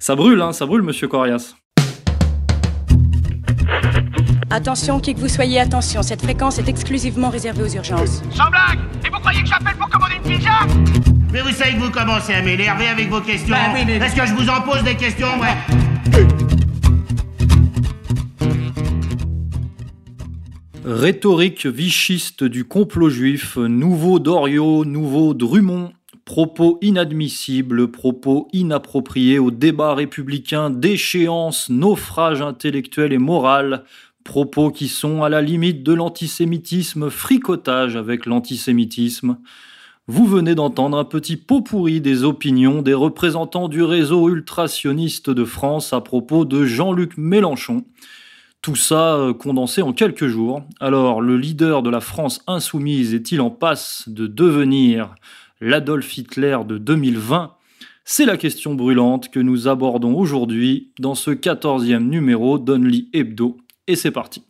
Ça brûle, hein, ça brûle, monsieur Corias. Attention, qui que vous soyez, attention, cette fréquence est exclusivement réservée aux urgences. Sans blague Et vous croyez que j'appelle pour commander une pizza? Mais vous savez que vous commencez à m'énerver avec vos questions. Bah oui, mais- Est-ce que je vous en pose des questions, ouais Rhétorique vichiste du complot juif, nouveau Doriot, nouveau Drummond, propos inadmissibles, propos inappropriés au débat républicain, déchéance, naufrage intellectuel et moral, propos qui sont à la limite de l'antisémitisme, fricotage avec l'antisémitisme. Vous venez d'entendre un petit pot pourri des opinions des représentants du réseau ultrationniste de France à propos de Jean-Luc Mélenchon. Tout ça euh, condensé en quelques jours. Alors, le leader de la France insoumise est-il en passe de devenir l'Adolf Hitler de 2020 C'est la question brûlante que nous abordons aujourd'hui dans ce 14e numéro d'Only Hebdo. Et c'est parti.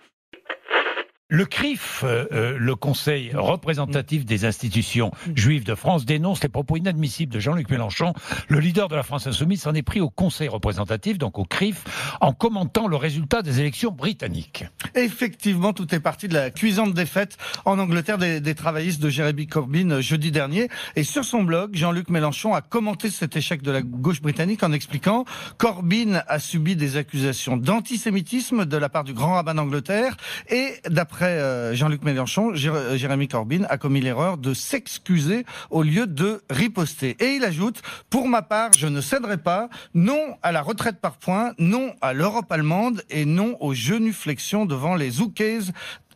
Le CRIF, euh, euh, le Conseil représentatif des institutions juives de France, dénonce les propos inadmissibles de Jean-Luc Mélenchon. Le leader de la France insoumise s'en est pris au Conseil représentatif, donc au CRIF, en commentant le résultat des élections britanniques. Effectivement, tout est parti de la cuisante défaite en Angleterre des, des travaillistes de Jeremy Corbyn euh, jeudi dernier. Et sur son blog, Jean-Luc Mélenchon a commenté cet échec de la gauche britannique en expliquant Corbyn a subi des accusations d'antisémitisme de la part du grand rabbin d'Angleterre et d'après euh, Jean-Luc Mélenchon, euh, Jérémy Corbyn a commis l'erreur de s'excuser au lieu de riposter. Et il ajoute, pour ma part, je ne céderai pas, non à la retraite par points, non à l'Europe allemande et non aux genuflexions devant les zoukés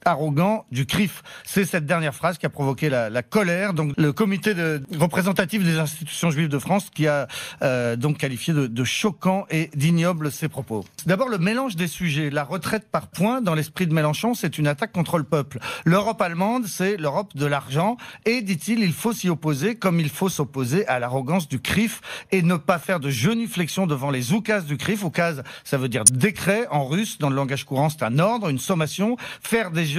arrogants du CRIF. C'est cette dernière phrase qui a provoqué la, la colère. Donc le comité de, représentatif des institutions juives de France qui a euh, donc qualifié de, de choquant et d'ignoble ces propos. D'abord le mélange des sujets. La retraite par points, dans l'esprit de Mélenchon, c'est une attaque contre le peuple. L'Europe allemande, c'est l'Europe de l'argent. Et dit-il, il faut s'y opposer comme il faut s'opposer à l'arrogance du CRIF et ne pas faire de genuflexion devant les oukas du CRIF. Oukaz, ça veut dire décret en russe. Dans le langage courant, c'est un ordre, une sommation. Faire des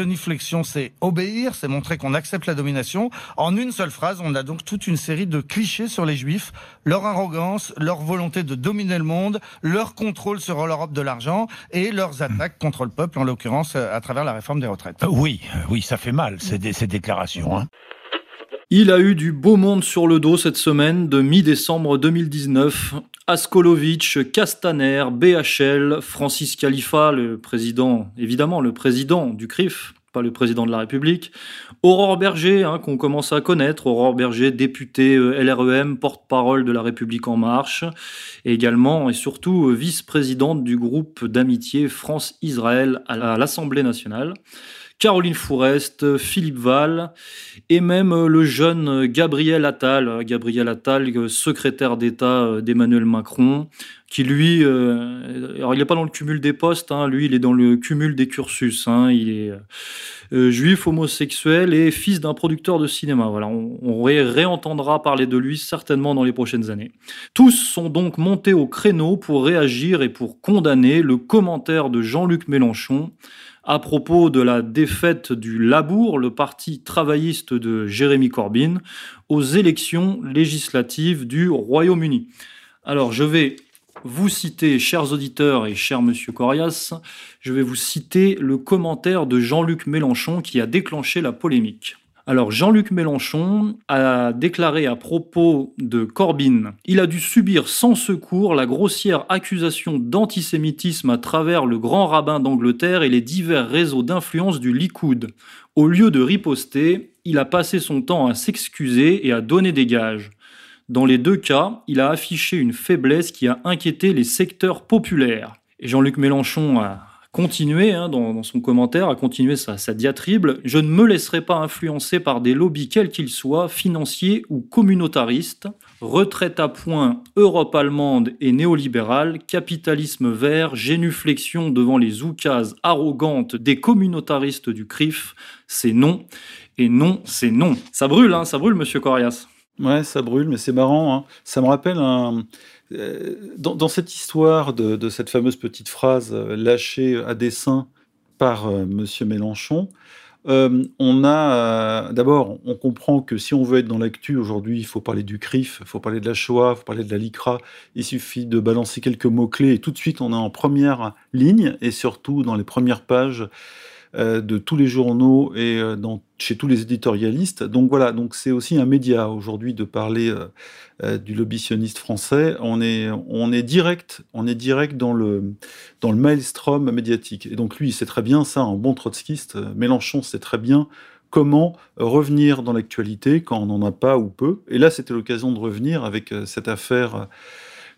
c'est obéir, c'est montrer qu'on accepte la domination. En une seule phrase, on a donc toute une série de clichés sur les juifs, leur arrogance, leur volonté de dominer le monde, leur contrôle sur l'Europe de l'argent et leurs attaques contre le peuple, en l'occurrence euh, à travers la réforme des retraites. Euh, Oui, euh, oui, ça fait mal, ces, dé- ces déclarations. hein. Il a eu du beau monde sur le dos cette semaine de mi-décembre 2019. Askolovitch, Castaner, BHL, Francis Khalifa, le président, évidemment le président du CRIF, pas le président de la République. Aurore Berger, hein, qu'on commence à connaître. Aurore Berger, députée euh, LREM, porte-parole de la République En Marche. Également et surtout euh, vice-présidente du groupe d'amitié France-Israël à l'Assemblée nationale. Caroline Fourest, Philippe Val, et même euh, le jeune Gabriel Attal, Gabriel Attal, euh, secrétaire d'État euh, d'Emmanuel Macron, qui lui, alors il n'est pas dans le cumul des postes, hein, lui il est dans le cumul des cursus, hein, il est juif, homosexuel et fils d'un producteur de cinéma. Voilà, on, on ré- réentendra parler de lui certainement dans les prochaines années. Tous sont donc montés au créneau pour réagir et pour condamner le commentaire de Jean-Luc Mélenchon à propos de la défaite du Labour, le parti travailliste de Jérémy Corbyn, aux élections législatives du Royaume-Uni. Alors, je vais vous citer, chers auditeurs et cher monsieur Corias, je vais vous citer le commentaire de Jean-Luc Mélenchon qui a déclenché la polémique. Alors Jean-Luc Mélenchon a déclaré à propos de Corbyn, il a dû subir sans secours la grossière accusation d'antisémitisme à travers le grand rabbin d'Angleterre et les divers réseaux d'influence du Likoud. Au lieu de riposter, il a passé son temps à s'excuser et à donner des gages. Dans les deux cas, il a affiché une faiblesse qui a inquiété les secteurs populaires. Et Jean-Luc Mélenchon a continué hein, dans, son commentaire, a continué sa, sa diatribe. Je ne me laisserai pas influencer par des lobbies quels qu'ils soient, financiers ou communautaristes. Retraite à point, Europe allemande et néolibérale, capitalisme vert, génuflexion devant les oukases arrogantes des communautaristes du CRIF, c'est non. Et non, c'est non. Ça brûle, hein, ça brûle, monsieur Corias. Ouais, ça brûle, mais c'est marrant. hein. Ça me rappelle un. Euh, Dans, cette histoire de, cette fameuse petite phrase euh, lâchée à dessein par euh, Monsieur Mélenchon, on a d'abord, on comprend que si on veut être dans l'actu aujourd'hui, il faut parler du CRIF, il faut parler de la Shoah, il faut parler de la LICRA. Il suffit de balancer quelques mots-clés et tout de suite on est en première ligne et surtout dans les premières pages de tous les journaux et euh, chez tous les éditorialistes. Donc voilà, donc c'est aussi un média aujourd'hui de parler euh, du lobbysionniste français. On est, on est direct, on est direct dans le dans le maelstrom médiatique. Et donc lui, il sait très bien ça, un bon trotskiste. Mélenchon sait très bien comment revenir dans l'actualité quand on n'en a pas ou peu. Et là, c'était l'occasion de revenir avec cette affaire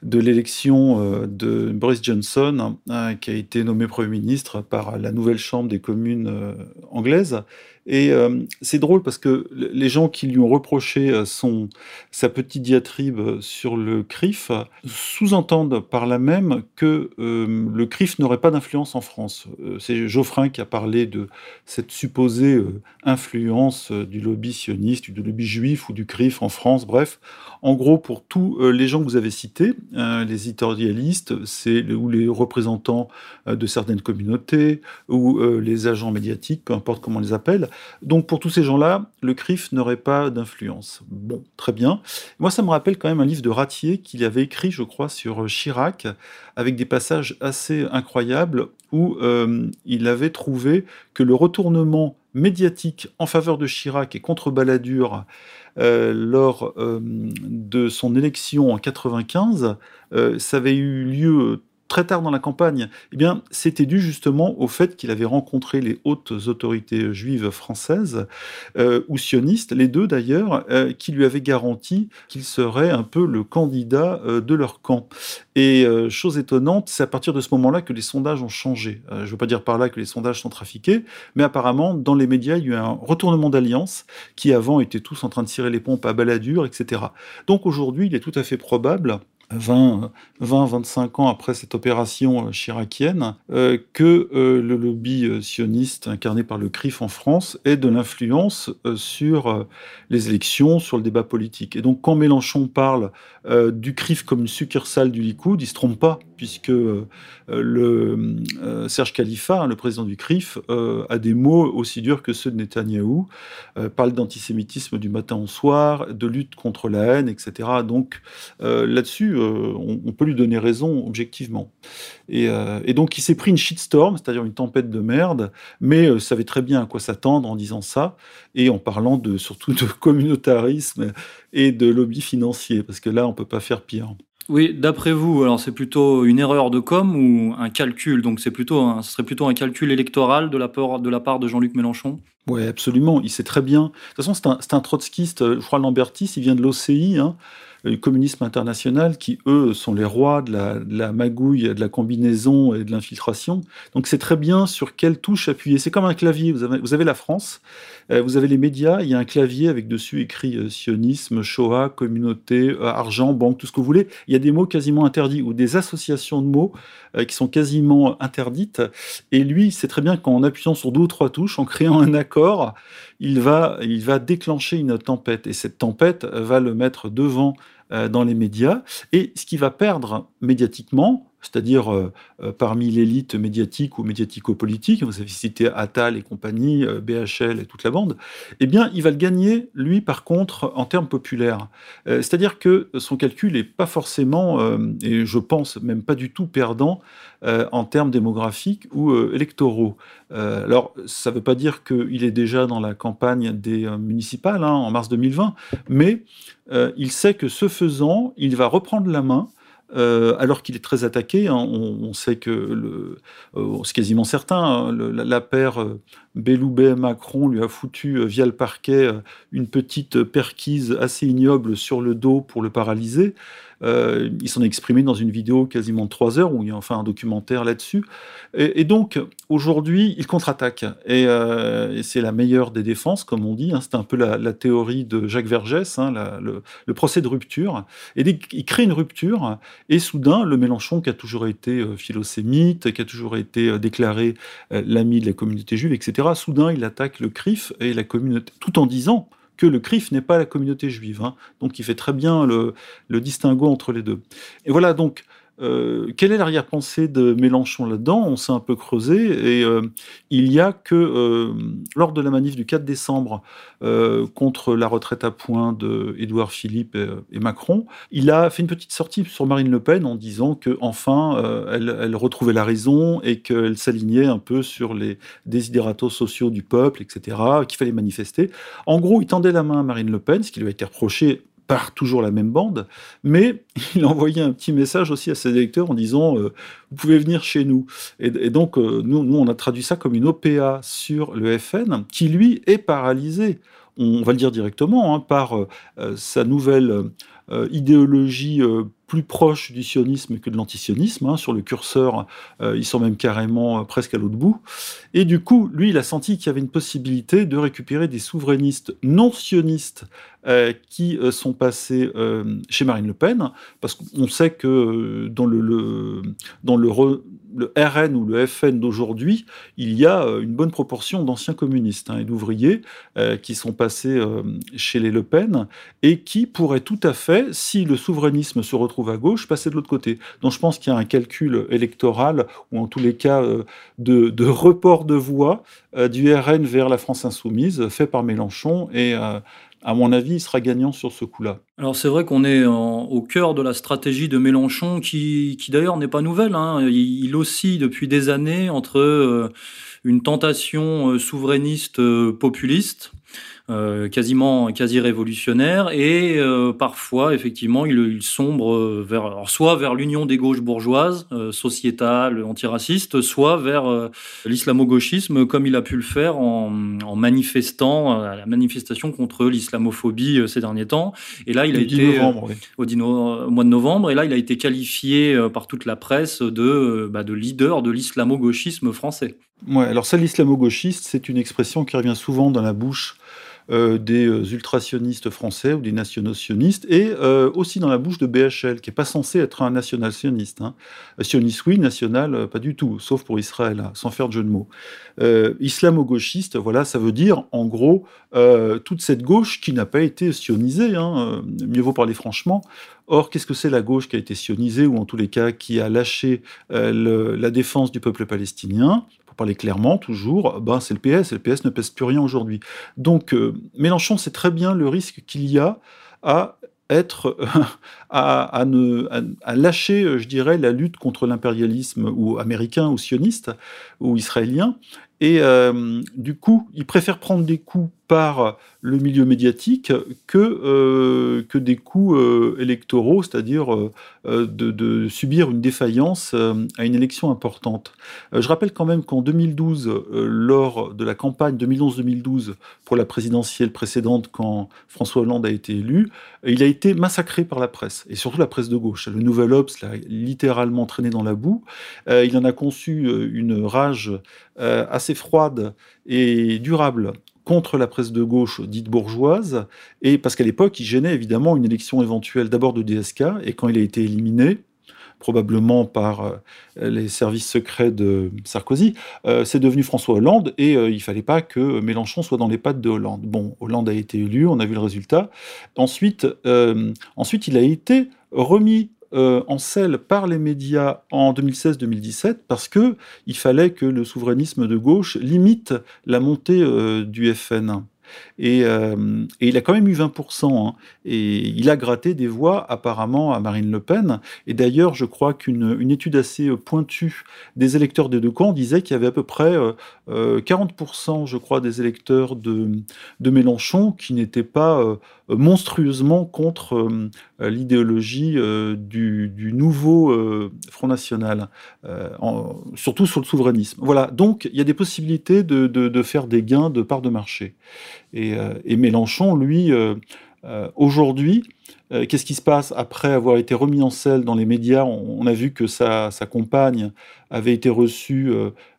de l'élection euh, de Boris Johnson, hein, qui a été nommé Premier ministre par la nouvelle Chambre des communes euh, anglaise. Et euh, c'est drôle parce que les gens qui lui ont reproché son, sa petite diatribe sur le CRIF sous-entendent par là même que le CRIF n'aurait pas d'influence en France. c'est Geoffrin qui a parlé de cette supposée influence du lobby sioniste, du lobby juif ou du CRIF en France. Bref, en gros, pour tous euh, les gens que vous avez cités, euh, les éditorialistes, ou les représentants euh, de certaines communautés ou les agents médiatiques, peu importe comment on les appelle. Donc pour tous ces gens-là, le CRIF n'aurait pas d'influence. Bon, très bien. Moi, ça me rappelle quand même un livre de Ratier qu'il avait écrit, je crois, sur Chirac, avec des passages assez incroyables où il avait trouvé que le retournement médiatique en faveur de Chirac et contre Balladur euh, lors euh, de son élection en 95, euh, ça avait eu lieu très tard dans la campagne, eh bien, c'était dû justement au fait qu'il avait rencontré les hautes autorités juives françaises euh, ou sionistes, les deux d'ailleurs, euh, qui lui avaient garanti qu'il serait un peu le candidat euh, de leur camp. Et chose étonnante, c'est à partir de ce moment-là que les sondages ont changé. je ne veux pas dire par là que les sondages sont trafiqués, mais apparemment, dans les médias, il y a eu un retournement d'alliance qui avant étaient tous en train de tirer les pompes à baladure, etc. Donc aujourd'hui, il est tout à fait probable 20, 20, 25 ans après cette opération euh, chiracienne, euh, que euh, le lobby sioniste incarné par le CRIF en France ait de l'influence sur les élections, sur le débat politique. Et donc quand Mélenchon parle du CRIF comme une succursale du Likoud, il se trompe pas, puisque le Serge Khalifa, hein, le président du CRIF, a des mots aussi durs que ceux de Netanyahou, parle d'antisémitisme du matin au soir, de lutte contre la haine, etc. Donc là-dessus, euh, on, peut lui donner raison objectivement. Euh, et, donc il s'est pris une shitstorm, c'est-à-dire une tempête de merde, mais euh, savait très bien à quoi s'attendre en disant ça, et en parlant de, surtout de communautarisme et de lobby financier, parce que là, on peut pas faire pire. Oui, d'après vous, alors c'est plutôt une erreur de com ou un calcul? Donc c'est plutôt, ce serait plutôt un calcul électoral de la part de, Jean-Luc Mélenchon? Oui, absolument. Il sait très bien. De toute façon, c'est un, un, trotskiste. Je crois Lambertis, il vient de l'OCI. Hein communisme international, qui eux sont les rois de la, magouille, de la combinaison et de l'infiltration. Donc c'est très bien sur quelle touche appuyer. C'est comme un clavier. Vous avez, la France, euh, vous avez les médias, il y a un clavier avec dessus écrit euh, sionisme, Shoah, communauté, euh, argent, banque, tout ce que vous voulez. Il y a des mots quasiment interdits ou des associations de mots qui sont quasiment interdites. Et lui, c'est très bien qu'en appuyant sur deux ou trois touches, en créant un accord, il va, il va déclencher une tempête. Et cette tempête va le mettre devant dans les médias. Et ce qui va perdre médiatiquement, c'est-à-dire euh, euh, parmi l'élite médiatique ou médiatico-politique, vous avez cité Attal et compagnie, BHL et toute la bande, eh bien, il va le gagner, lui, par contre, en termes populaires. c'est-à-dire que son calcul n'est pas forcément, et je pense même pas du tout perdant, en termes démographiques ou électoraux. alors, ça ne veut pas dire qu'il est déjà dans la campagne des municipales, hein, en mars 2020, mais euh, il sait que ce faisant, il va reprendre la main. Euh, alors qu'il est très attaqué, hein. on, sait que euh, c'est quasiment certain, hein, la, paire Belloubet-Macron lui a foutu via le parquet une petite perquise assez ignoble sur le dos pour le paralyser. Euh, il s'en est exprimé dans une vidéo quasiment de trois heures, où il y a enfin un documentaire là-dessus. Et, donc, aujourd'hui, il contre-attaque. Euh, et, c'est la meilleure des défenses, comme on dit. Hein. C'est un peu la, théorie de Jacques Vergès, hein, le, procès de rupture. Et il crée une rupture, et soudain, le Mélenchon, qui a toujours été euh, philosémite, qui a toujours été déclaré l'ami de la communauté juive, etc., soudain, il attaque le CRIF et la communauté, tout en disant que le CRIF n'est pas la communauté juive. Hein. Donc il fait très bien le, le, distinguo entre les deux. Et voilà, donc euh, quelle est l'arrière-pensée de Mélenchon là-dedans? On s'est un peu creusé et euh, il y a que euh, lors de la manif du 4 décembre contre la retraite à points de Édouard Philippe et, Macron, il a fait une petite sortie sur Marine Le Pen en disant que enfin elle, elle, retrouvait la raison et qu'elle s'alignait un peu sur les désidératos sociaux du peuple, etc., qu'il fallait manifester. En gros, il tendait la main à Marine Le Pen, ce qui lui a été reproché par toujours la même bande, mais il envoyait un petit message aussi à ses électeurs en disant euh, vous pouvez venir chez nous. Et, donc euh, nous, nous, on a traduit ça comme une OPA sur le FN, qui lui est paralysé. On va le dire directement hein, par euh, sa nouvelle idéologie plus proche du sionisme que de l'antisionisme. Hein, sur le curseur, ils sont même carrément presque à l'autre bout. Et du coup, lui, il a senti qu'il y avait une possibilité de récupérer des souverainistes non sionistes euh, qui euh, sont passés euh, chez Marine Le Pen, parce qu'on sait que dans le, dans le, RN ou le FN d'aujourd'hui, il y a une bonne proportion d'anciens communistes hein, et d'ouvriers qui sont passés chez les Le Pen et qui pourraient tout à fait, si le souverainisme se retrouve à gauche, passer de l'autre côté. Donc je pense qu'il y a un calcul électoral, ou en tous les cas de, de report de voix du RN vers la France insoumise, fait par Mélenchon et à mon avis, il sera gagnant sur ce coup-là. Alors c'est vrai qu'on est au cœur de la stratégie de Mélenchon, qui, qui d'ailleurs n'est pas nouvelle. Hein. Il, oscille depuis des années entre euh, une tentation euh, souverainiste euh, populiste, quasiment quasi révolutionnaire et parfois effectivement il, sombre vers soit vers l'union des gauches bourgeoises euh, sociétales antiracistes soit vers l'islamo-gauchisme comme il a pu le faire en, manifestant la manifestation contre l'islamophobie ces derniers temps et là il a été novembre, au, au, mois de novembre et là il a été qualifié par toute la presse de, bah, de leader de l'islamo-gauchisme français. Ouais, alors ça l'islamo-gauchiste c'est une expression qui revient souvent dans la bouche euh, des euh, ultrasionistes français ou des nationaux-sionistes, et euh, aussi dans la bouche de BHL, qui n'est pas censé être un national-sioniste. Hein. Sioniste, oui, national, pas du tout, sauf pour Israël, hein, sans faire de jeu de mots. Islamo-gauchiste, voilà, ça veut dire, en gros, toute cette gauche qui n'a pas été sionisée, hein, mieux vaut parler franchement. Or, qu'est-ce que c'est la gauche qui a été sionisée, ou en tous les cas qui a lâché la défense du peuple palestinien? Parler clairement, toujours, ben, c'est le PS, et le PS ne pèse plus rien aujourd'hui. Donc, euh, Mélenchon sait très bien le risque qu'il y a à être à, à, lâcher, euh, je dirais, la lutte contre l'impérialisme ou américain ou sioniste ou israélien. Et euh, du coup, il préfère prendre des coups par le milieu médiatique que, euh, que des coups euh, électoraux, c'est-à-dire euh, de, de, subir une défaillance à une élection importante. je rappelle quand même qu'en 2012, lors de la campagne 2011-2012 pour la présidentielle précédente, quand François Hollande a été élu, il a été massacré par la presse, et surtout la presse de gauche. Le Nouvel Obs l'a littéralement traîné dans la boue. il en a conçu une rage assez froide et durable contre la presse de gauche dite bourgeoise, et parce qu'à l'époque, il gênait évidemment une élection éventuelle d'abord de DSK, et quand il a été éliminé, probablement par euh, les services secrets de Sarkozy, euh, c'est devenu François Hollande, et euh, il fallait pas que Mélenchon soit dans les pattes de Hollande. Bon, Hollande a été élu, on a vu le résultat. Ensuite, ensuite il a été remis euh, en selle par les médias en 2016-2017 parce que il fallait que le souverainisme de gauche limite la montée euh, du FN. Euh, et, il a quand même eu 20%. Hein. et il a gratté des voix apparemment à Marine Le Pen. Et d'ailleurs, je crois qu'une étude assez pointue des électeurs des deux camps disait qu'il y avait à peu près 40%, euh, je crois, des électeurs de Mélenchon qui n'étaient pas monstrueusement contre l'idéologie du, du, nouveau Front National, surtout sur le souverainisme. Voilà, donc il y a des possibilités de, de, de faire des gains de part de marché. Euh, et, Mélenchon, lui, euh, euh, aujourd'hui, qu'est-ce qui se passe? Après avoir été remis en selle dans les médias on, a vu que sa, compagne avait été reçu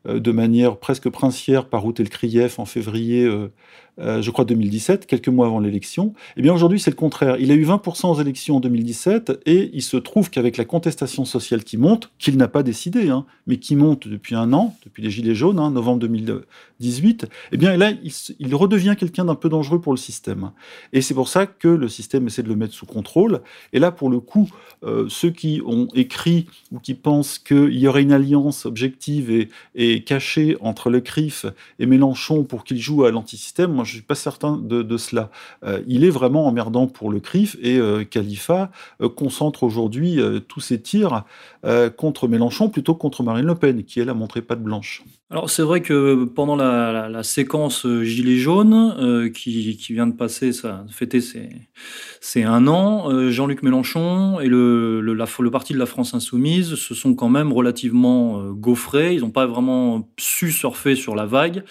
de manière presque princière par Ruth Elkrieff en février euh, je crois 2017, quelques mois avant l'élection. Eh bien aujourd'hui, c'est le contraire. Il a eu 20% aux élections en 2017 et il se trouve qu'avec la contestation sociale qui monte, qu'il n'a pas décidé, hein, mais qui monte depuis un an, depuis les Gilets jaunes, hein, novembre 2018, eh bien là, il, redevient quelqu'un d'un peu dangereux pour le système. Et c'est pour ça que le système essaie de le mettre sous contrôle. Et là, pour le coup, euh, ceux qui ont écrit ou qui pensent qu'il y aurait une alliance objective et, cachée entre le CRIF et Mélenchon pour qu'il joue à l'antisystème, moi je suis pas certain de, cela. Euh, il est vraiment emmerdant pour le CRIF et euh, Khalifa euh, concentre aujourd'hui tous ses tirs contre Mélenchon plutôt que contre Marine Le Pen, qui elle a montré pas de blanche. Alors c'est vrai que pendant la, séquence Gilets jaunes qui, vient de passer, ça fêter c'est un an, Jean-Luc Mélenchon et le, parti de la France insoumise se sont quand même relativement gaufrés. Ils n'ont pas vraiment su surfer sur la vague.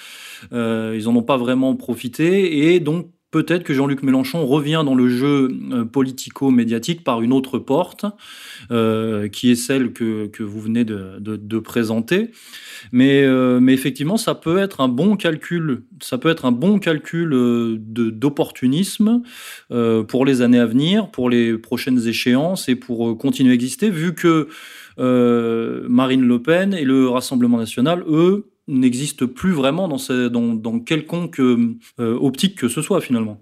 ils n'en ont pas vraiment profité et donc peut-être que Jean-Luc Mélenchon revient dans le jeu euh, politico-médiatique par une autre porte, euh, qui est celle que, vous venez de, présenter. Mais, euh, mais, effectivement, ça peut être un bon calcul, ça peut être un bon calcul d'opportunisme pour les années à venir, pour les prochaines échéances et pour continuer à exister, vu que Marine Le Pen et le Rassemblement national, eux, n'existe plus vraiment dans, quelconque euh, optique que ce soit finalement.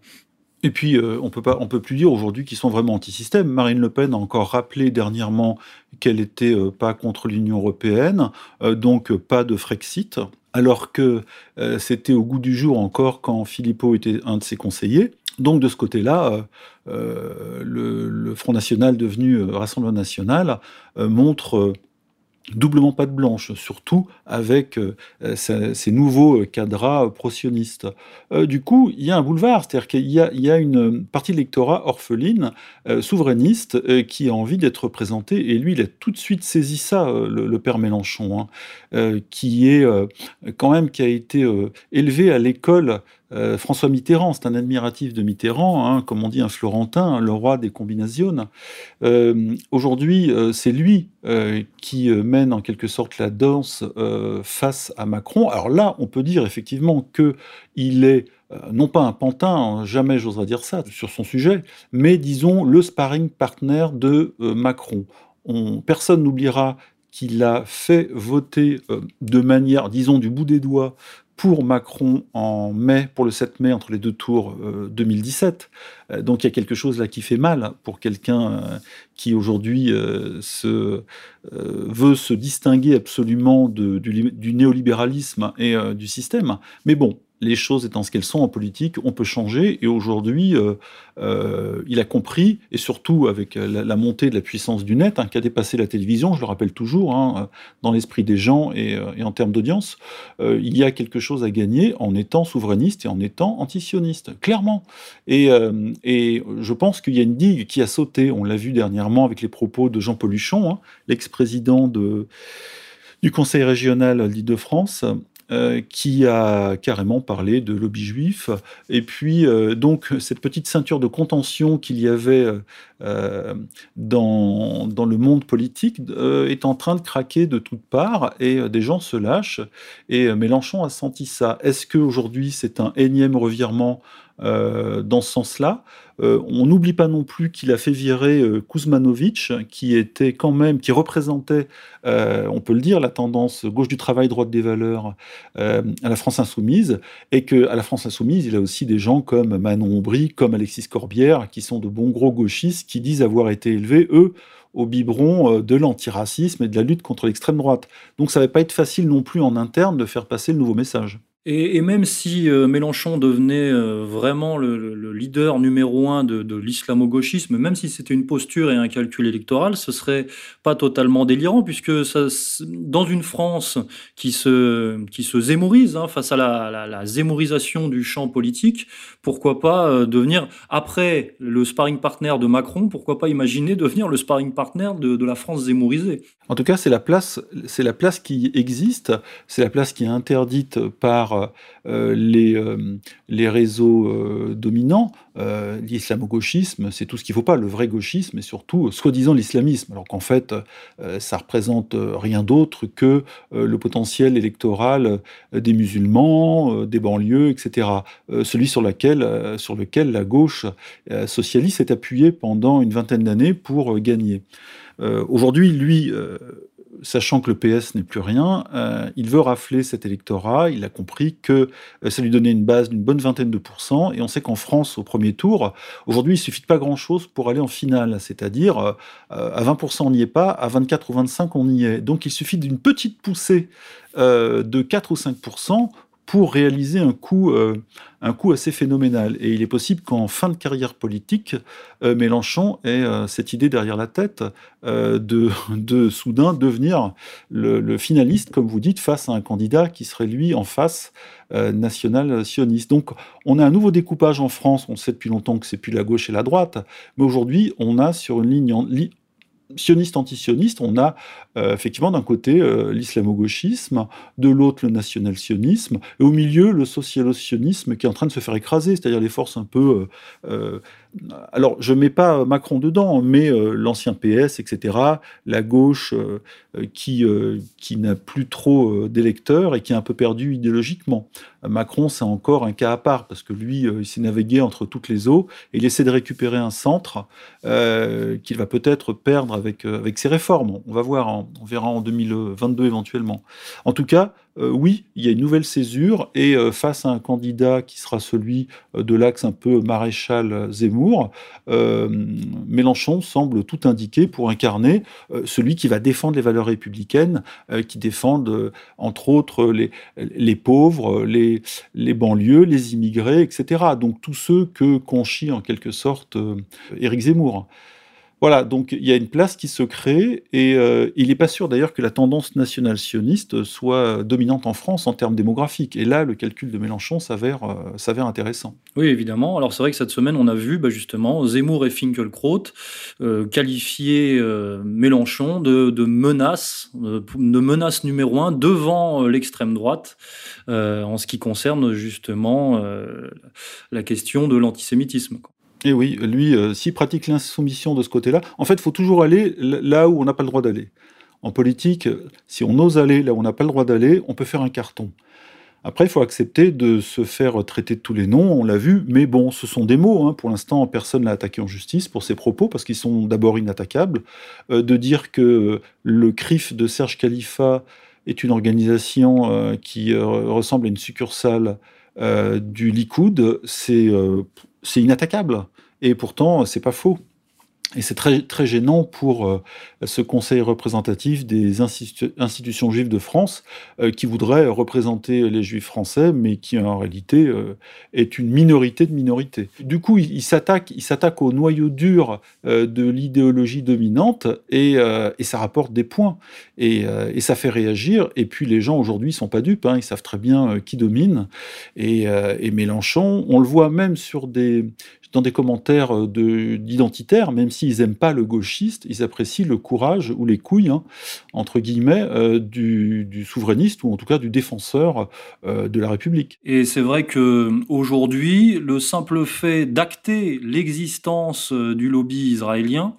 Et puis, euh, on peut pas, on peut plus dire aujourd'hui qu'ils sont vraiment anti-système. Marine Le Pen a encore rappelé dernièrement qu'elle était euh, pas contre l'Union européenne, donc pas de Frexit, alors que c'était au goût du jour encore quand Philippot était un de ses conseillers. Donc de ce côté-là, le, Front National devenu Rassemblement National montre doublement pas de blanche, surtout avec euh, ces, nouveaux cadras pro-sionistes. Euh, du coup, il y a un boulevard, c'est-à-dire qu'il y, a une partie de l'électorat orpheline, euh, souverainiste, qui a envie d'être représenté, et lui, il a tout de suite saisi ça, le, père Mélenchon, hein, qui est quand même, qui a été élevé à l'école euh, François Mitterrand, c'est un admiratif de Mitterrand, hein, comme on dit un Florentin, le roi des combinations. Euh, aujourd'hui, euh, c'est lui qui mène en quelque sorte la danse face à Macron. Alors là, on peut dire effectivement que il est non pas un pantin, jamais j'oserais dire ça sur son sujet, mais disons le sparring partner de Macron. personne n'oubliera qu'il a fait voter de manière, disons, du bout des doigts pour Macron en mai, pour le 7 mai, entre les deux tours 2017. Euh, euh, donc il y a quelque chose là qui fait mal pour quelqu'un euh, qui aujourd'hui veut se distinguer absolument du, néolibéralisme et du système. Mais bon, les choses étant ce qu'elles sont en politique, on peut changer. Et aujourd'hui, euh, euh, il a compris, et surtout avec la, montée de la puissance du net, hein, qui a dépassé la télévision, je le rappelle toujours, hein, dans l'esprit des gens et, euh, en termes d'audience, il y a quelque chose à gagner en étant souverainiste et en étant antisioniste, clairement. Et, je pense qu'il y a une digue qui a sauté. On l'a vu dernièrement avec les propos de Jean paul hein, l'ex-président du Conseil régional d'Île-de-France, euh, qui a carrément parlé de lobby juif. Et puis, euh, donc, cette petite ceinture de contention qu'il y avait euh, dans, dans le monde politique est en train de craquer de toutes parts et des gens se lâchent. Et Mélenchon a senti ça. Est-ce qu'aujourd'hui, c'est un énième revirement dans ce sens-là? Euh, on n'oublie pas non plus qu'il a fait virer euh, qui était quand même, qui représentait, euh, on peut le dire, la tendance gauche du travail, droite des valeurs à la France insoumise, et que à la France insoumise, il a aussi des gens comme Manon Aubry, comme Alexis Corbière, qui sont de bons gros gauchistes, qui disent avoir été élevés, eux, au biberon de l'antiracisme et de la lutte contre l'extrême droite. Donc ça ne va pas être facile non plus en interne de faire passer le nouveau message. Et, même si euh, Mélenchon devenait euh, vraiment le, leader numéro un de, l'islamo-gauchisme, même si c'était une posture et un calcul électoral, ce serait pas totalement délirant, puisque dans une France qui se, qui se zémorise hein, face à la, la, zémorisation du champ politique, pourquoi pas euh, devenir, après le sparring partner de Macron, pourquoi pas imaginer devenir le sparring partner de, la France zémorisée. En tout cas, c'est la c'est la place qui existe, c'est la place qui est interdite par par les, les réseaux dominants. L'islamo-gauchisme, c'est tout ce qu'il ne faut pas, le vrai gauchisme, et surtout, soi-disant, l'islamisme, alors qu'en fait, ça représente rien d'autre que le potentiel électoral des musulmans, des banlieues, etc. celui sur, laquelle, sur lequel la gauche socialiste s'est appuyée pendant une vingtaine d'années pour gagner. Aujourd'hui, lui, sachant que le PS n'est plus rien, euh, il veut rafler cet électorat. Il a compris que euh, ça lui donnait une base d'une bonne vingtaine de pourcents. Et on sait qu'en France, au premier tour, aujourd'hui, il suffit de pas grand-chose pour aller en finale. C'est-à-dire, euh, à 20%, on n'y est pas, à 24 ou 25, on y est. Donc, il suffit d'une petite poussée de 4 ou 5% pour réaliser un coup, euh, un coup assez phénoménal. Et il est possible qu'en fin de carrière politique, euh, Mélenchon ait euh, cette idée derrière la tête de, soudain devenir le, finaliste, comme vous dites, face à un candidat qui serait lui en face national sioniste. Donc on a un nouveau découpage en France, on sait depuis longtemps que c'est plus la gauche et la droite, mais aujourd'hui on a sur une ligne, en, sioniste anti-sioniste, on a euh, effectivement d'un côté euh, l'islamo-gauchisme, de l'autre le national-sionisme, et au milieu le socialo-sionisme qui est en train de se faire écraser, c'est-à-dire les forces un peu euh, alors je mets pas Macron dedans, mais euh, l'ancien PS, etc., la gauche euh, euh, qui, qui n'a plus trop d'électeurs et qui est un peu perdu idéologiquement. Macron, c'est encore un cas à part, parce que lui, il s'est navigué entre toutes les eaux, et il essaie de récupérer un centre qu'il va peut-être perdre avec, avec ses réformes. On va voir, on verra en 2022 éventuellement. En tout cas, euh, oui, il y a une nouvelle césure et euh, face à un candidat qui sera celui euh, de l'axe un peu maréchal Zemmour, Mélenchon semble tout indiquer pour incarner celui qui va défendre les valeurs républicaines, qui défendent entre autres les, pauvres, les, les banlieues, les immigrés, etc. Donc tous ceux que conchit en quelque sorte Éric Zemmour. Voilà, donc il y a une place qui se crée et euh, il n'est pas sûr d'ailleurs que la tendance nationale sioniste soit dominante en France en termes démographiques. Et là, le calcul de Mélenchon s'avère euh, intéressant. Oui, évidemment. Alors c'est vrai que cette semaine, on a vu bah, justement Zemmour et Finkelkraut euh, qualifier Mélenchon de, de menace, de menace numéro un devant l'extrême droite en ce qui concerne justement la question de l'antisémitisme. Et eh oui, lui, euh, s'il pratique l'insoumission de ce côté-là, en fait, il faut toujours aller là où on n'a pas le droit d'aller. En politique, si on ose aller là où on n'a pas le droit d'aller, on peut faire un carton. Après, il faut accepter de se faire traiter de tous les noms, on l'a vu, mais bon, ce sont des mots. Hein. Pour l'instant, personne l'a attaqué en justice pour ses propos, parce qu'ils sont d'abord inattaquables. Euh, de dire que le CRIF de Serge Khalifa est une organisation euh, qui ressemble à une succursale du Likoud, c'est inattaquable. Et pourtant, c'est pas faux. Et c'est très, très gênant pour euh, ce conseil représentatif des institutions juives de France euh, qui voudrait représenter les juifs français, mais qui en réalité euh, est une minorité de minorité. Du coup, il, il s'attaque au noyau dur de l'idéologie dominante et, ça rapporte des points. Et, ça fait réagir. Et puis les gens aujourd'hui sont pas dupes, hein, ils savent très bien qui domine. Et Mélenchon, on le voit même sur des, dans des commentaires euh, d'identitaires, même s'ils n'aiment pas le gauchiste, ils apprécient le courage ou les couilles, hein, entre guillemets, euh, du, souverainiste ou en tout cas du défenseur euh, de la République. Et c'est vrai que aujourd'hui, le simple fait d'acter l'existence du lobby israélien,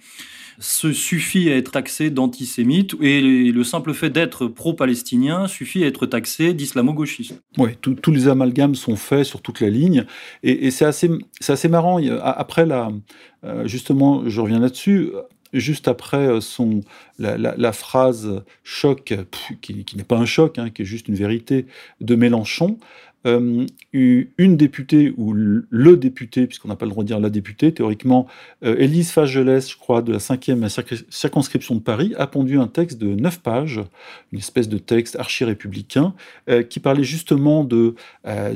se suffit à être taxé d'antisémite et le simple fait d'être pro-palestinien suffit à être taxé d'islamo-gauchiste. Oui, tous les amalgames sont faits sur toute la ligne et, c'est assez, assez marrant. Après, la, euh, justement, je reviens là-dessus, juste après euh, son, la, phrase choc, qui, n'est pas un choc, hein, qui est juste une vérité, de Mélenchon, euh, une députée, ou le député, puisqu'on n'a pas le droit de dire la députée, théoriquement, euh, Élise Fagelès, je crois, de la 5e circonscription de Paris, a pondu un texte de 9 pages, une espèce de texte archi-républicain, euh, qui parlait justement de,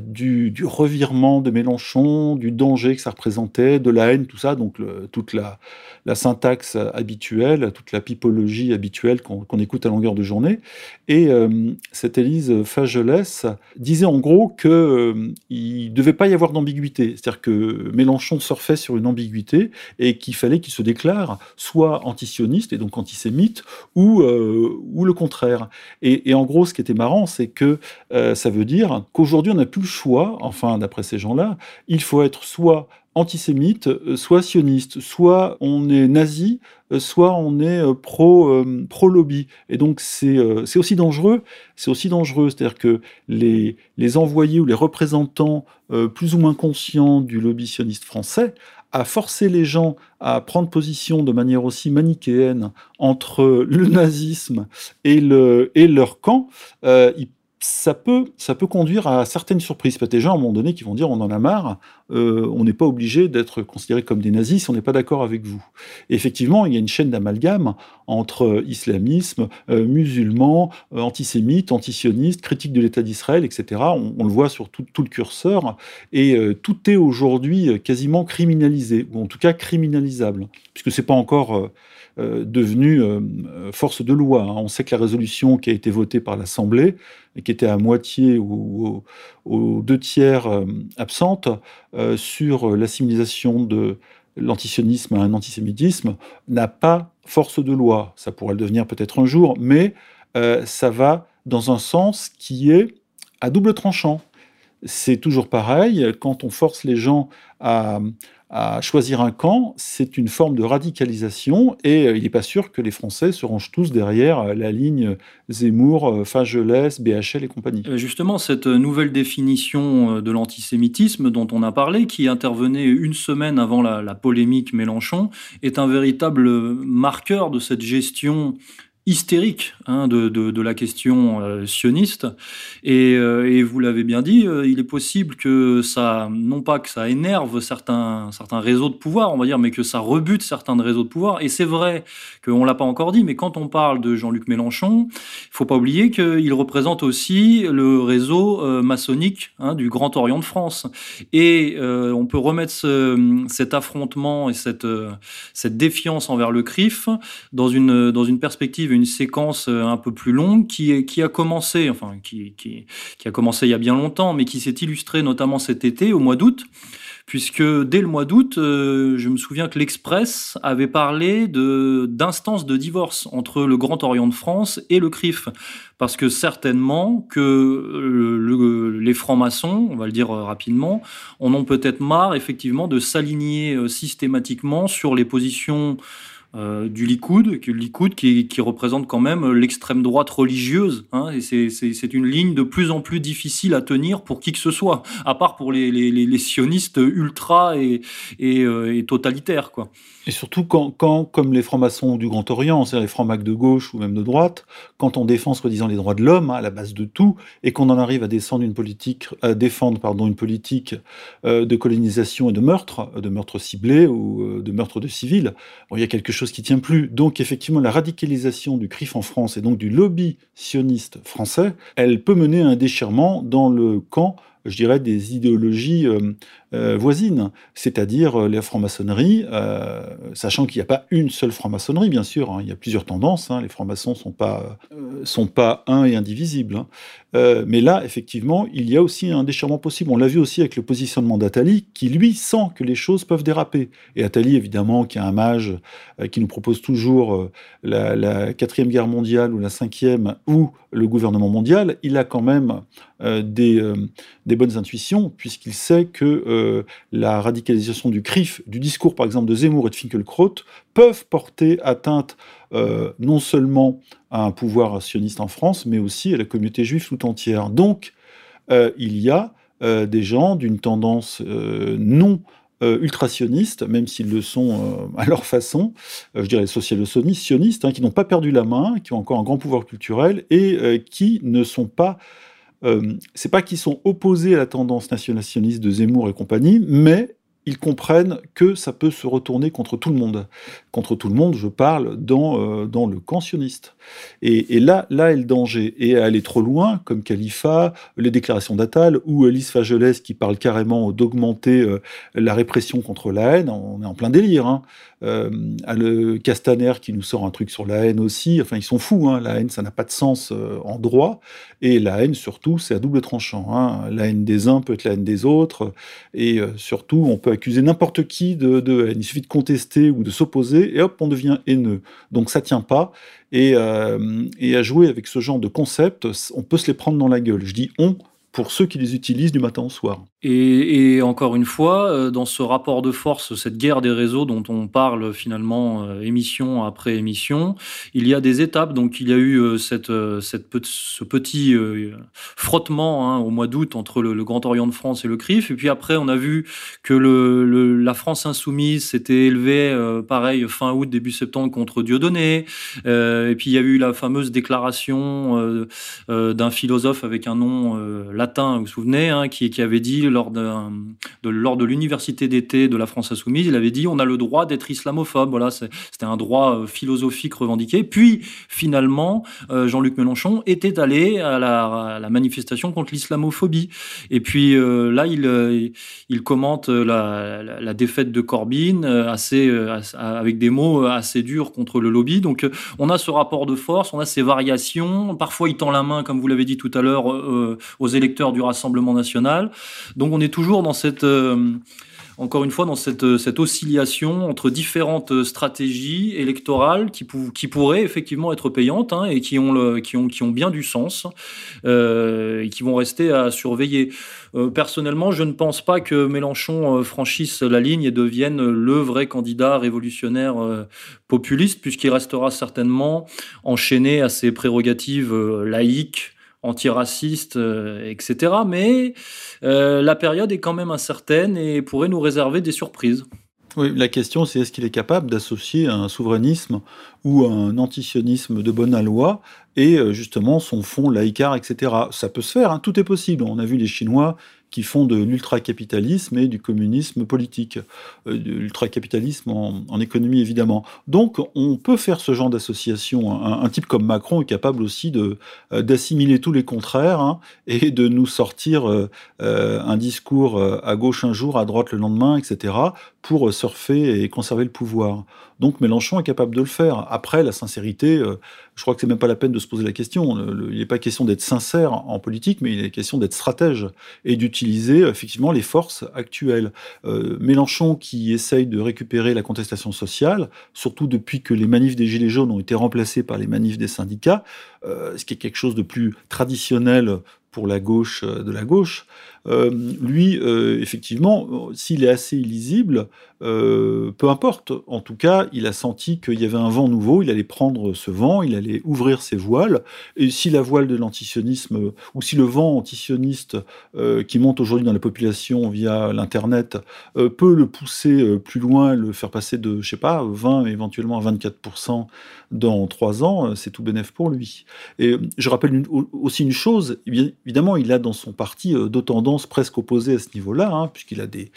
du, revirement de Mélenchon, du danger que ça représentait, de la haine, tout ça, donc toute la, syntaxe habituelle, toute la pipologie habituelle qu'on écoute à longueur de journée. Et cette Élise Fagelès disait en gros qu'il ne devait pas y avoir d'ambiguïté. C'est-à-dire que Mélenchon surfait sur une ambiguïté et qu'il fallait qu'il se déclare soit antisioniste et donc antisémite, ou, ou le contraire. Et, en gros, ce qui était marrant, c'est que ça veut dire qu'aujourd'hui, on n'a plus le choix, enfin, d'après ces gens-là, il faut être soit antisémite, euh, soit sioniste, soit on est nazi, euh, soit on est euh, pro, pro lobby. Et donc c'est aussi dangereux. C'est aussi dangereux, c'est-à-dire que les, les envoyés ou les représentants plus ou moins conscients du lobby sioniste français à forcer les gens à prendre position de manière aussi manichéenne entre le nazisme et, le, et leur camp, ils ça peut, ça peut conduire à certaines surprises. Peut-être des gens, à un moment donné, qui vont dire on en a marre, euh, on n'est pas obligé d'être considéré comme des nazis si on n'est pas d'accord avec vous. effectivement, il y a une chaîne d'amalgame entre islamisme, euh, musulmans, euh, antisémites, antisionistes, de l'État d'Israël, etc. On, le voit sur tout, tout le curseur. Et tout est aujourd'hui quasiment criminalisé, ou en tout cas criminalisable, puisque c'est pas encore euh, devenu euh, force de loi. Hein. On sait que la résolution qui a été votée par l'Assemblée, qui était à moitié ou aux deux tiers euh, absente, sur l'assimilation de l'antisionisme à un antisémitisme, n'a pas force de loi. Ça pourrait le devenir peut-être un jour, mais ça va dans un sens qui est à double tranchant. C'est toujours pareil, quand on force les gens à, choisir un camp, c'est une forme de radicalisation et euh, il n'est pas sûr que les Français se rangent tous derrière euh, la ligne Zemmour, euh, Fagelès, BHL et compagnie. Justement, cette nouvelle définition de l'antisémitisme dont on a parlé, qui intervenait une semaine avant la polémique Mélenchon, est un véritable marqueur de cette gestion hystérique hein, de, la question euh, sioniste. Et, euh, et vous l'avez bien dit, euh, il est possible que ça, non pas que ça énerve certains, certains réseaux de pouvoir, on va dire, mais que ça rebute certains réseaux de pouvoir. Et c'est vrai qu'on l'a pas encore dit, mais quand on parle de Jean-Luc Mélenchon, il faut pas oublier qu'il représente aussi le réseau maçonnique hein, du Grand Orient de France. Et on peut remettre ce, cet affrontement et cette, cette défiance envers le CRIF dans une, dans une perspective une séquence euh, un peu plus longue qui, qui a commencé, enfin qui, qui, a commencé il y a bien longtemps, mais qui s'est illustrée notamment cet été, au mois d'août, puisque dès le mois d'août, euh, je me souviens que l'Express avait parlé de d'instances de divorce entre le Grand Orient de France et le CRIF, parce que certainement que le, les francs-maçons, on va le dire rapidement, en ont peut-être marre effectivement de s'aligner euh, systématiquement sur les positions euh, du Likoud, qui, Likoud qui, représente quand même l'extrême droite religieuse. Hein, et c'est une ligne de plus en plus difficile à tenir pour qui que ce soit, à part pour les, les, les sionistes ultra et, euh, et totalitaires. Quoi. Et surtout quand, quand comme les francs-maçons du Grand Orient, c'est-à-dire les francs-macs de gauche ou même de droite, quand on défend soi-disant les droits de l'homme hein, à la base de tout, et qu'on en arrive à, défendre pardon, une politique euh, de colonisation et de meurtre, de meurtre ciblé ou de meurtre de civils, bon, il y a quelque chose qui tient plus. Donc effectivement, la radicalisation du CRIF en France et donc du lobby sioniste français, elle peut mener à un déchirement dans le camp je dirais, des idéologies euh, euh, c'est-à-dire euh, la franc-maçonnerie, sachant qu'il n'y a pas une seule franc-maçonnerie, bien sûr, hein, il y a plusieurs tendances, hein, les francs-maçons ne sont pas, sont pas un et indivisibles. Hein. mais là, effectivement, il y a aussi un déchirement possible. On l'a vu aussi avec le positionnement d'Atali, qui lui sent que les choses peuvent déraper. Et Attali, évidemment, qui est un mage qui nous propose toujours la, quatrième guerre mondiale ou la cinquième, ou le gouvernement mondial, il a quand même des, des bonnes intuitions, puisqu'il sait que euh, la radicalisation du CRIF, du discours par exemple de Zemmour et de Finkelkraut, peuvent porter atteinte euh, non seulement à un pouvoir sioniste en France, mais aussi à la communauté juive tout entière. Donc, euh, il y a des gens d'une tendance non ultra-sionistes, même s'ils le sont à leur façon, je dirais social-sionistes, hein, qui n'ont pas perdu la main, qui ont encore un grand pouvoir culturel et qui ne sont pas euh, c'est pas qu'ils sont opposés à la tendance nationaliste de Zemmour et compagnie, mais ils comprennent que ça peut se retourner contre tout le monde. Contre tout le monde, je parle dans, dans le camp sioniste. Et, là, là est le danger. Et aller trop loin, comme Khalifa, les déclarations d'Atal, ou Alice Fagelès qui parle carrément d'augmenter la répression contre la haine, on est en plein délire. Hein. Euh, le Castaner qui nous sort un truc sur la haine aussi. Enfin, ils sont fous. Hein. La haine, ça n'a pas de sens euh, en droit. Et la haine, surtout, c'est à double tranchant. Hein. La haine des uns peut être la haine des autres. Et euh, surtout, on peut accuser n'importe qui de, haine. Il suffit de contester ou de s'opposer et hop, on devient haineux. Donc ça tient pas. Et, et à jouer avec ce genre de concept, on peut se les prendre dans la gueule. Je dis on pour ceux qui les utilisent du matin au soir. Et, encore une fois, euh, dans ce rapport de force, cette guerre des réseaux dont on parle finalement euh, émission après émission, il y a des étapes. Donc il y a eu euh, cette, ce petit frottement hein, au mois d'août entre le, Grand Orient de France et le CRIF. Et puis après, on a vu que la France insoumise s'était élevée, pareil, fin août, début septembre, contre Dieudonné. et puis il y a eu la fameuse déclaration d'un philosophe avec un nom latin, vous vous souvenez, hein, qui, avait dit lors de, lors de l'université d'été de la France insoumise, il avait dit on a le droit d'être islamophobe. Voilà, c'était un droit euh, philosophique revendiqué. Puis finalement, euh, Jean-Luc Mélenchon était allé à la, manifestation contre l'islamophobie. Et puis euh, là, il, il commente la, défaite de Corbyn assez, avec des mots assez durs contre le lobby. Donc on a ce rapport de force, on a ces variations. Parfois, il tend la main, comme vous l'avez dit tout à l'heure, aux électeurs du Rassemblement national. Donc on est toujours dans cette, euh, encore une fois, dans cette, euh, cette, oscillation entre différentes stratégies électorales qui, qui pourraient effectivement être payantes hein, et qui ont, le, qui, ont, qui ont bien du sens euh, et qui vont rester à surveiller. personnellement, je ne pense pas que Mélenchon franchisse la ligne et devienne le vrai candidat révolutionnaire populiste, puisqu'il restera certainement enchaîné à ses prérogatives laïques antiraciste, euh, etc. Mais euh, la période est quand même incertaine et pourrait nous réserver des surprises. Oui, la question c'est est-ce qu'il est capable d'associer un souverainisme ou un antisionisme de bonne loi et euh, justement son fond laïcard, etc. Ça peut se faire, hein, tout est possible. On a vu les Chinois qui font de l'ultracapitalisme et du communisme politique, euh, de l'ultracapitalisme en, économie évidemment. Donc on peut faire ce genre d'association. Un, type comme Macron est capable aussi euh, d'assimiler tous les contraires hein, et de nous sortir euh, un discours à gauche un jour, à droite le lendemain, etc. pour surfer et conserver le pouvoir. Donc Mélenchon est capable de le faire. Après, la sincérité, euh, je crois que c'est même pas la peine de se poser la question. il n'est pas question d'être sincère en politique, mais il est question d'être stratège et d'utiliser effectivement les forces actuelles. Euh, Mélenchon qui essaye de récupérer la contestation sociale, surtout depuis que les manifs des Gilets jaunes ont été remplacés par les manifs des syndicats, euh, ce qui est quelque chose de plus traditionnel pour la gauche de la gauche, lui, euh, effectivement, s'il est assez illisible, euh, peu importe. En tout cas, il a senti qu'il y avait un vent nouveau, il allait prendre ce vent, il allait ouvrir ses voiles. Et si la voile de l'antisionisme, ou si le vent antisioniste qui monte aujourd'hui dans la population via l'Internet peut le pousser plus loin, le faire passer de, je sais pas, 20 éventuellement à 24% dans trois ans, c'est tout bénéf pour lui. Et je rappelle aussi une chose, évidemment, il a dans son parti d'autres presque opposé à ce niveau-là, hein, puisqu'il a des,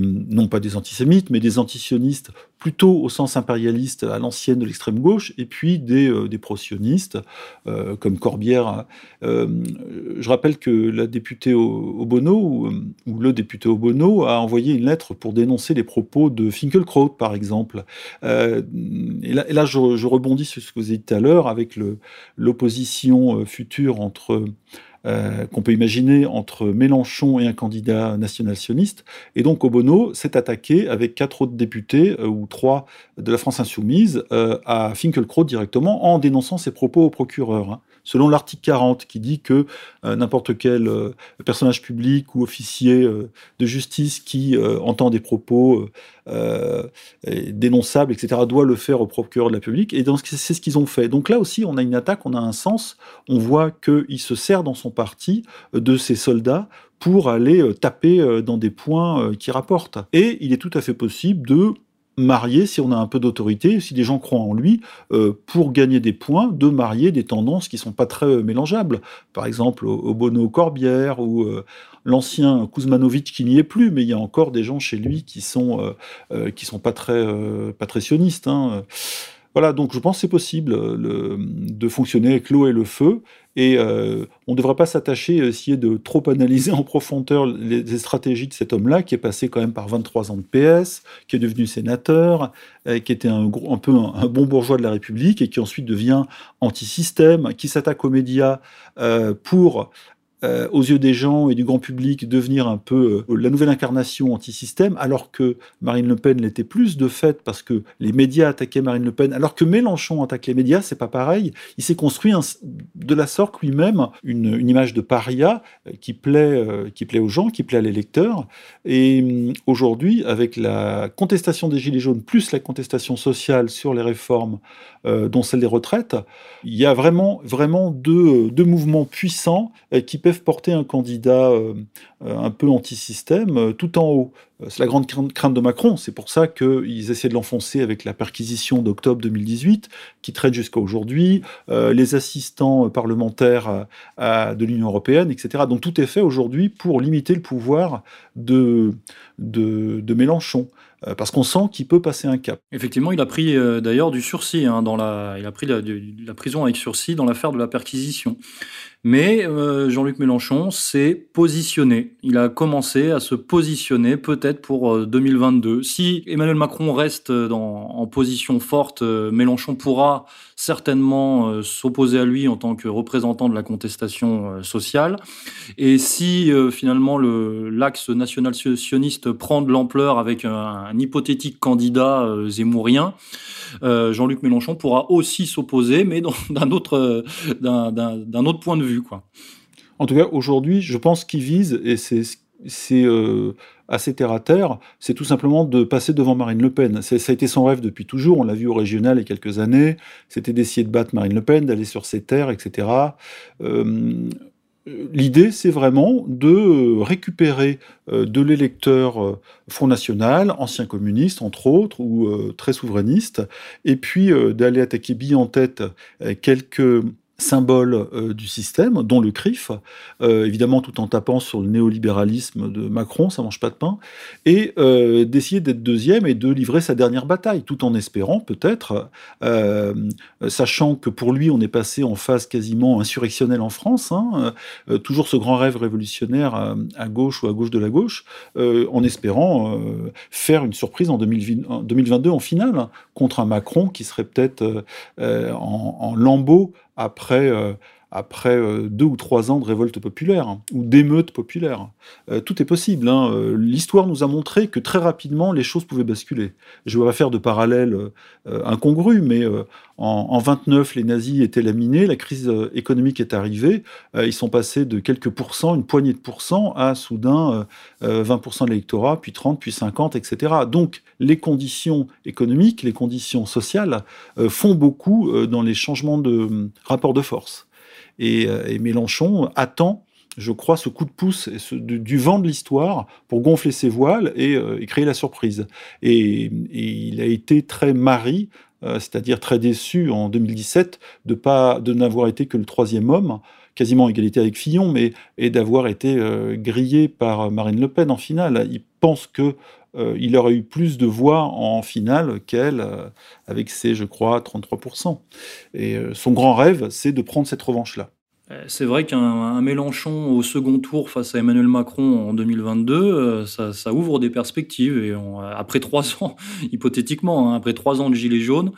non pas des antisémites, mais des antisionistes plutôt au sens impérialiste à l'ancienne de l'extrême gauche, et puis des, euh, pro-sionistes, euh, comme Corbière. Euh, je rappelle que la députée Obono, ou, le député Obono, a envoyé une lettre pour dénoncer les propos de Finkelkraut, par exemple. et là, et là je, je, rebondis sur ce que vous avez dit tout à l'heure, avec l'opposition future entre euh, qu'on peut imaginer entre Mélenchon et un candidat national-sioniste. Et donc Obono s'est attaqué avec quatre autres députés, euh, ou trois de la France insoumise, euh, à Finkelkraut directement en dénonçant ses propos au procureur. Hein selon l'article 40 qui dit que euh, n'importe quel euh, personnage public ou officier euh, de justice qui entend des propos dénonçables, etc., doit le faire au procureur de la République. Et c'est ce qu'ils ont fait. Donc là aussi, on a une attaque, on a un sens. On voit qu'il se sert dans son parti de ses soldats pour aller taper dans des points qui rapportent. Et il est tout à fait possible de marier, si on a un peu d'autorité, si des gens croient en lui, euh, pour gagner des points, de marier des tendances qui sont pas très euh, mélangeables. Par exemple, au, Bono Corbière ou euh, l'ancien Kuzmanovic qui n'y est plus, mais il y a encore des gens chez lui qui sont qui sont pas très pas sionistes. Hein. Voilà, donc je pense que c'est possible de fonctionner avec l'eau et le feu, et euh, on ne devrait pas s'attacher à essayer de trop analyser en profondeur les, stratégies de cet homme-là, qui est passé quand même par 23 ans de PS, qui est devenu sénateur, euh, qui était un, un peu un, bon bourgeois de la République, et qui ensuite devient anti-système, qui s'attaque aux médias euh, pour euh, aux yeux des gens et du grand public devenir un peu euh, la nouvelle incarnation anti-système, alors que Marine Le Pen l'était plus de fait parce que les médias attaquaient Marine Le Pen, alors que Mélenchon attaque les médias, c'est pas pareil. Il s'est construit de la sorte lui-même une, image de paria euh, qui plaît, qui plaît aux gens, qui plaît à l'électeur. Et hum, aujourd'hui, avec la contestation des Gilets jaunes plus la contestation sociale sur les réformes, dont celle des retraites, il y a vraiment, vraiment deux, deux mouvements puissants qui porter un candidat euh, euh, un peu anti-système euh, tout en haut. C'est la grande crainte de Macron. C'est pour ça qu'ils essaient de l'enfoncer avec la perquisition d'octobre 2018, qui traite jusqu'à aujourd'hui, les assistants parlementaires de l'Union européenne, etc. Donc tout est fait aujourd'hui pour limiter le pouvoir de, de, Mélenchon parce qu'on sent qu'il peut passer un cap. Effectivement, il a pris d'ailleurs du sursis hein, dans la, il a pris la, la prison avec sursis dans l'affaire de la perquisition. Mais euh, Jean-Luc Mélenchon s'est positionné. Il a commencé à se positionner peut-être pour 2022. Euh, si Emmanuel Macron reste dans, en position forte, euh, Mélenchon pourra certainement s'opposer à lui en tant que représentant de la contestation sociale. Et si finalement l'axe national sioniste prend de l'ampleur avec un, hypothétique candidat zémourien, Jean-Luc Mélenchon pourra aussi s'opposer, mais d'un autre point de vue. En tout cas, aujourd'hui, je pense qu'il vise, et c'est euh, assez terre à terre, c'est tout simplement de passer devant Marine Le Pen. Ça a été son rêve depuis toujours, on l'a vu au régional il y a quelques années, c'était d'essayer de battre Marine Le Pen, d'aller sur ses terres, etc. Euh, l'idée, c'est vraiment de récupérer euh, de l'électeur Front National, ancien communiste entre autres, ou très souverainiste, et puis d'aller attaquer bille en tête quelques symbole euh, du système, dont le CRIF, euh, évidemment tout en tapant sur le néolibéralisme de Macron, ça mange pas de pain, et euh, d'essayer d'être deuxième et de livrer sa dernière bataille, tout en espérant peut-être, sachant que pour lui on est passé en phase quasiment insurrectionnelle en France, hein, toujours ce grand rêve révolutionnaire à, gauche ou à gauche de la gauche, en espérant faire une surprise en, 2022 en finale contre un Macron qui serait peut-être en, en lambeau après, euh, après euh, deux ou trois ans de révolte populaire hein, ou d'émeute populaire. Euh, tout est possible. Hein. L'histoire nous a montré que très rapidement les choses pouvaient basculer. Je ne vais pas faire de parallèle incongru, mais en, en, 29, les nazis étaient laminés, la crise économique est arrivée, ils sont passés de quelques pourcents, une poignée de pourcents, à soudain 20% de l'électorat, puis 30, puis 50, etc. Donc les conditions économiques, les conditions sociales font beaucoup dans les changements de rapport de force. Euh, et, Mélenchon attend je crois, ce coup de pouce du, vent de l'histoire pour gonfler ses voiles et, euh, créer la surprise. Et, il a été très mari, euh, c'est-à-dire très déçu en 2017 de de n'avoir été que le troisième homme, quasiment égalité avec Fillon, mais et d'avoir été grillé par Marine Le Pen en finale. Il pense que il aurait eu plus de voix en finale qu'elle, avec ses, je crois, 33%. Et son grand rêve, c'est de prendre cette revanche-là. Euh, c'est vrai qu'un Mélenchon au second tour face à Emmanuel Macron en 2022, euh, ça, ouvre des perspectives. Et après trois ans, hypothétiquement, hein, après trois ans de gilet jaune,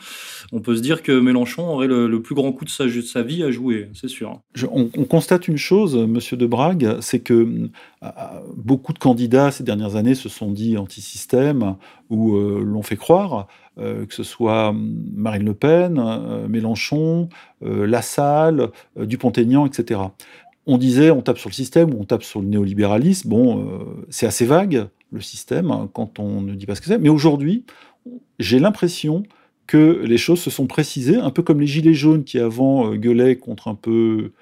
on peut se dire que Mélenchon aurait le, plus grand coup de sa, vie à jouer, c'est sûr. on, constate une chose, Monsieur de Brague, c'est que euh, beaucoup de candidats ces dernières années se sont dit anti-système ou l'ont fait croire. Euh, que ce soit hum, Marine Le Pen, euh, Mélenchon, euh, Lassalle, Dupont-Aignan, etc. On disait on tape sur le système ou on tape sur le néolibéralisme. Bon, c'est assez vague le système hein, quand on ne dit pas ce que c'est. Mais aujourd'hui, j'ai l'impression que les choses se sont précisées, un peu comme les gilets jaunes qui avant gueulaient contre un peu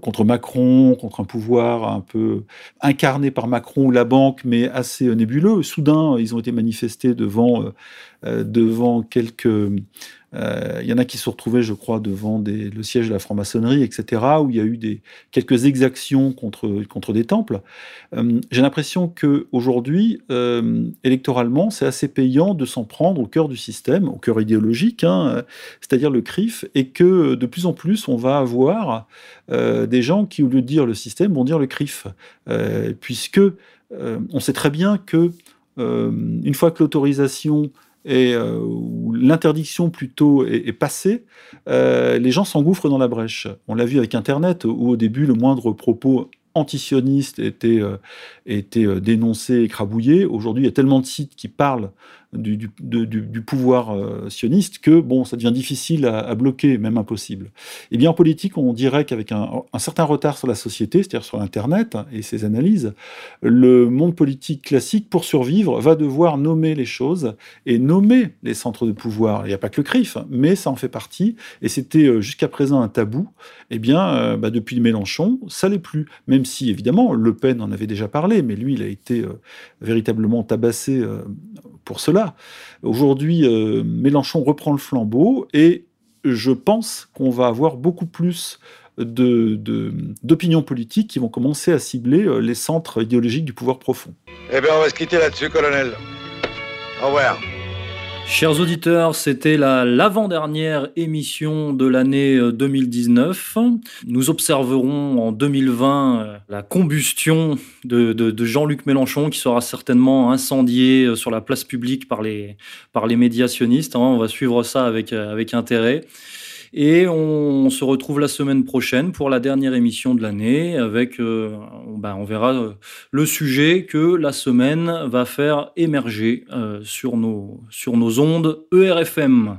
contre Macron, contre un pouvoir un peu incarné par Macron ou la banque, mais assez euh, nébuleux. Soudain, ils ont été manifestés devant, euh, devant quelques euh, il y en a qui se retrouvés, je crois, devant le siège de la franc-maçonnerie, etc., où il y a eu des, quelques exactions contre, contre des temples. Euh, j'ai l'impression qu'aujourd'hui, euh, électoralement, c'est assez payant de s'en prendre au cœur du système, au cœur idéologique, hein, c'est-à-dire le CRIF, et que de plus en plus, on va avoir des gens qui, au lieu de dire le système, vont dire le CRIF, puisque on sait très bien que une fois que l'autorisation et euh, l'interdiction plutôt est, passée, euh, les gens s'engouffrent dans la brèche. On l'a vu avec Internet, où au début, le moindre propos antisioniste était, euh, était dénoncé, écrabouillé. Aujourd'hui, il y a tellement de sites qui parlent du, pouvoir euh, sioniste que bon, ça devient difficile à, bloquer, même impossible. Et eh bien en politique, on dirait qu'avec un, certain retard sur la société, c'est-à-dire sur Internet et ses analyses, le monde politique classique, pour survivre, va devoir nommer les choses et nommer les centres de pouvoir. Il n'y a pas que le CRIF, mais ça en fait partie. Et c'était euh, jusqu'à présent un tabou. Eh bien, euh, bah, depuis Mélenchon, ça l'est plus. Même si, évidemment, Le Pen en avait déjà parlé, mais lui, il a été véritablement tabassé pour cela. Aujourd'hui, euh, Mélenchon reprend le flambeau et je pense qu'on va avoir beaucoup plus d'opinions politiques qui vont commencer à cibler euh, les centres idéologiques du pouvoir profond. Eh bien, on va se quitter là-dessus, colonel. Au revoir. Chers auditeurs, c'était l'avant-dernière émission de l'année 2019. Euh, Nous observerons en 2020 euh, la combustion de, Jean-Luc Mélenchon qui sera certainement incendié euh, sur la place publique par les, par les médiationnistes. Hein. On va suivre ça avec, avec intérêt. Et on, se retrouve la semaine prochaine pour la dernière émission de l'année avec, euh, ben, on verra euh, le sujet que la semaine va faire émerger euh, sur, nos, sur nos ondes ERFM.